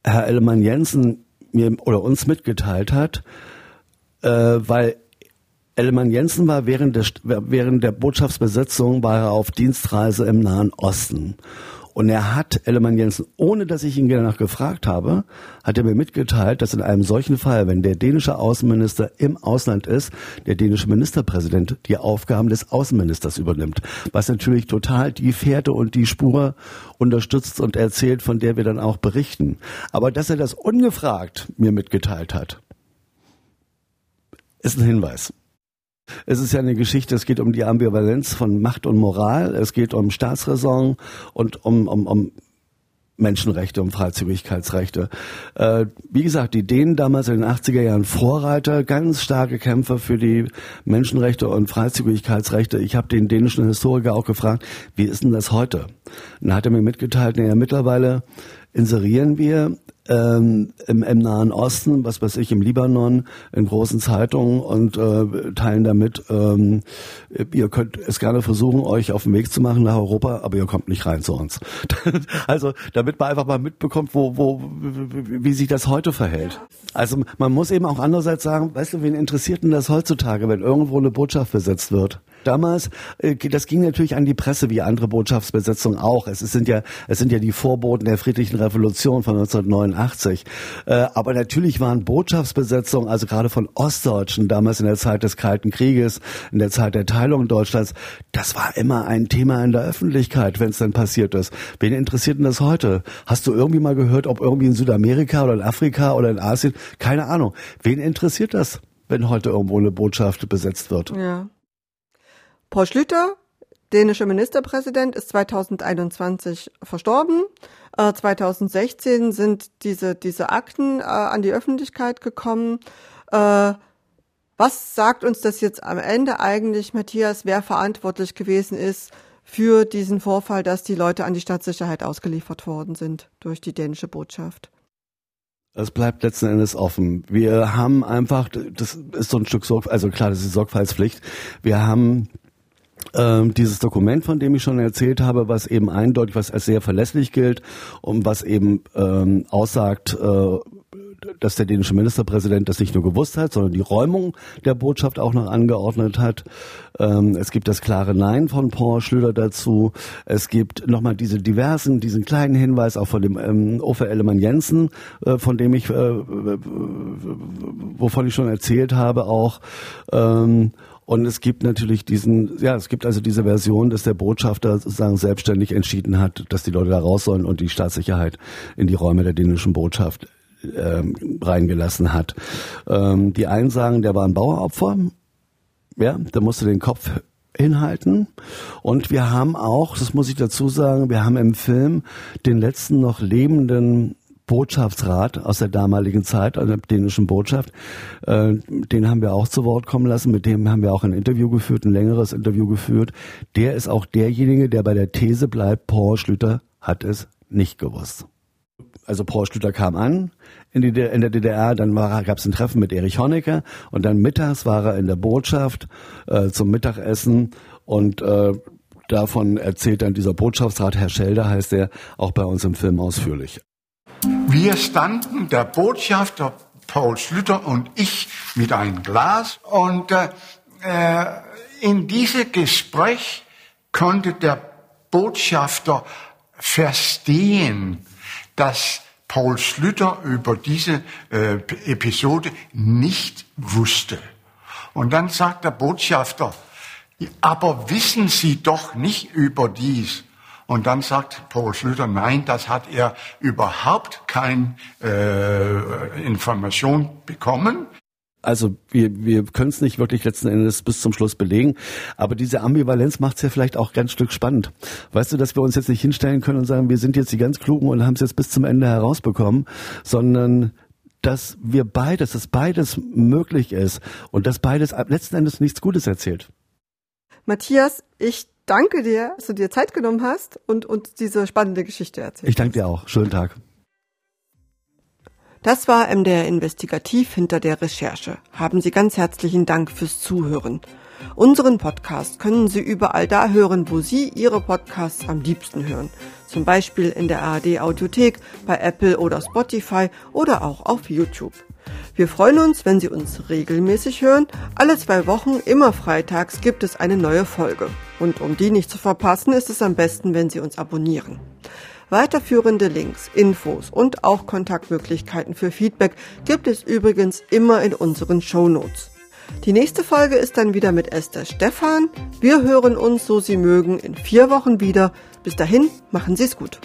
Herr Ellemann Jensen mir oder uns mitgeteilt hat, äh, weil Ellemann Jensen war während der, während der Botschaftsbesetzung war er auf Dienstreise im Nahen Osten. Und er hat Ellemann Jensen, ohne dass ich ihn danach gefragt habe, hat er mir mitgeteilt, dass in einem solchen Fall, wenn der dänische Außenminister im Ausland ist, der dänische Ministerpräsident die Aufgaben des Außenministers übernimmt. Was natürlich total die Fährte und die Spur unterstützt und erzählt, von der wir dann auch berichten. Aber dass er das ungefragt mir mitgeteilt hat, ist ein Hinweis. Es ist ja eine Geschichte, es geht um die Ambivalenz von Macht und Moral, es geht um Staatsräson und um, um, um Menschenrechte und Freizügigkeitsrechte. Äh, wie gesagt, die Dänen damals in den 80er Jahren Vorreiter, ganz starke Kämpfer für die Menschenrechte und Freizügigkeitsrechte. Ich habe den dänischen Historiker auch gefragt, wie ist denn das heute? Dann hat er mir mitgeteilt, naja, mittlerweile inserieren wir ähm, im, im Nahen Osten, was weiß ich, im Libanon, in großen Zeitungen und äh, teilen damit, ähm, ihr könnt es gerne versuchen, euch auf den Weg zu machen nach Europa, aber ihr kommt nicht rein zu uns. also damit man einfach mal mitbekommt, wo, wo, wie sich das heute verhält. Also man muss eben auch andererseits sagen, weißt du, wen interessiert denn das heutzutage, wenn irgendwo eine Botschaft besetzt wird? Damals, äh, das ging natürlich an die Presse wie andere Botschaftsbesetzungen auch. Es sind ja, es sind ja die Vorboten der friedlichen Revolution von 1989. Äh, aber natürlich waren Botschaftsbesetzungen, also gerade von Ostdeutschen damals in der Zeit des Kalten Krieges, in der Zeit der Teilung Deutschlands, das war immer ein Thema in der Öffentlichkeit, wenn es dann passiert ist. Wen interessiert denn das heute? Hast du irgendwie mal gehört, ob irgendwie in Südamerika oder in Afrika oder in Asien, keine Ahnung. Wen interessiert das, wenn heute irgendwo eine Botschaft besetzt wird? Ja. Paul Schlüter, dänischer Ministerpräsident, ist 2021 verstorben. Äh, 2016 sind diese, diese Akten äh, an die Öffentlichkeit gekommen. Äh, was sagt uns das jetzt am Ende eigentlich, Matthias, wer verantwortlich gewesen ist für diesen Vorfall, dass die Leute an die Staatssicherheit ausgeliefert worden sind durch die dänische Botschaft? Es bleibt letzten Endes offen. Wir haben einfach, das ist so ein Stück Sorg, also klar, das ist Sorgfaltspflicht. Wir haben ähm, dieses Dokument, von dem ich schon erzählt habe, was eben eindeutig, was als sehr verlässlich gilt und was eben ähm, aussagt, äh, dass der dänische Ministerpräsident das nicht nur gewusst hat, sondern die Räumung der Botschaft auch noch angeordnet hat. Ähm, es gibt das klare Nein von Paul Schlüter dazu. Es gibt nochmal diese diversen, diesen kleinen Hinweis auch von dem ähm, Ofer Ellemann Jensen, äh, von dem ich, äh, wovon ich schon erzählt habe auch. Ähm, und es gibt natürlich diesen, ja, es gibt also diese Version, dass der Botschafter sozusagen selbstständig entschieden hat, dass die Leute da raus sollen und die Staatssicherheit in die Räume der dänischen Botschaft ähm, reingelassen hat. Ähm, die einen sagen, der war ein Baueropfer. Ja, der musste den Kopf hinhalten. Und wir haben auch, das muss ich dazu sagen, wir haben im Film den letzten noch lebenden Botschaftsrat aus der damaligen Zeit, aus der dänischen Botschaft. Äh, den haben wir auch zu Wort kommen lassen. Mit dem haben wir auch ein Interview geführt, ein längeres Interview geführt. Der ist auch derjenige, der bei der These bleibt, Paul Schlüter hat es nicht gewusst. Also Paul Schlüter kam an in, die, in der DDR, dann gab es ein Treffen mit Erich Honecker und dann mittags war er in der Botschaft äh, zum Mittagessen und äh, davon erzählt dann dieser Botschaftsrat, Herr Schelder heißt er, auch bei uns im Film ausführlich. Wir standen, der Botschafter Paul Schlüter und ich, mit einem Glas. Und äh, äh, in diesem Gespräch konnte der Botschafter verstehen, dass Paul Schlüter über diese äh, Episode nicht wusste. Und dann sagt der Botschafter, aber wissen Sie doch nicht über dies. Und dann sagt Paul Schlüter, nein, das hat er überhaupt keine äh, Information bekommen. Also wir, wir können es nicht wirklich letzten Endes bis zum Schluss belegen, aber diese Ambivalenz macht es ja vielleicht auch ganz Stück spannend. Weißt du, dass wir uns jetzt nicht hinstellen können und sagen, wir sind jetzt die ganz Klugen und haben es jetzt bis zum Ende herausbekommen, sondern dass wir beides, dass beides möglich ist und dass beides letzten Endes nichts Gutes erzählt. Matthias, ich danke dir, dass du dir Zeit genommen hast und uns diese spannende Geschichte erzählt Ich danke dir auch. Schönen Tag. Das war MDR Investigativ hinter der Recherche. Haben Sie ganz herzlichen Dank fürs Zuhören. Unseren Podcast können Sie überall da hören, wo Sie Ihre Podcasts am liebsten hören. Zum Beispiel in der ARD Audiothek, bei Apple oder Spotify oder auch auf YouTube. Wir freuen uns, wenn Sie uns regelmäßig hören. Alle zwei Wochen, immer freitags, gibt es eine neue Folge. Und um die nicht zu verpassen, ist es am besten, wenn Sie uns abonnieren. Weiterführende Links, Infos und auch Kontaktmöglichkeiten für Feedback gibt es übrigens immer in unseren Show Notes. Die nächste Folge ist dann wieder mit Esther Stephan. Wir hören uns, so Sie mögen, in vier Wochen wieder. Bis dahin, machen Sie es gut.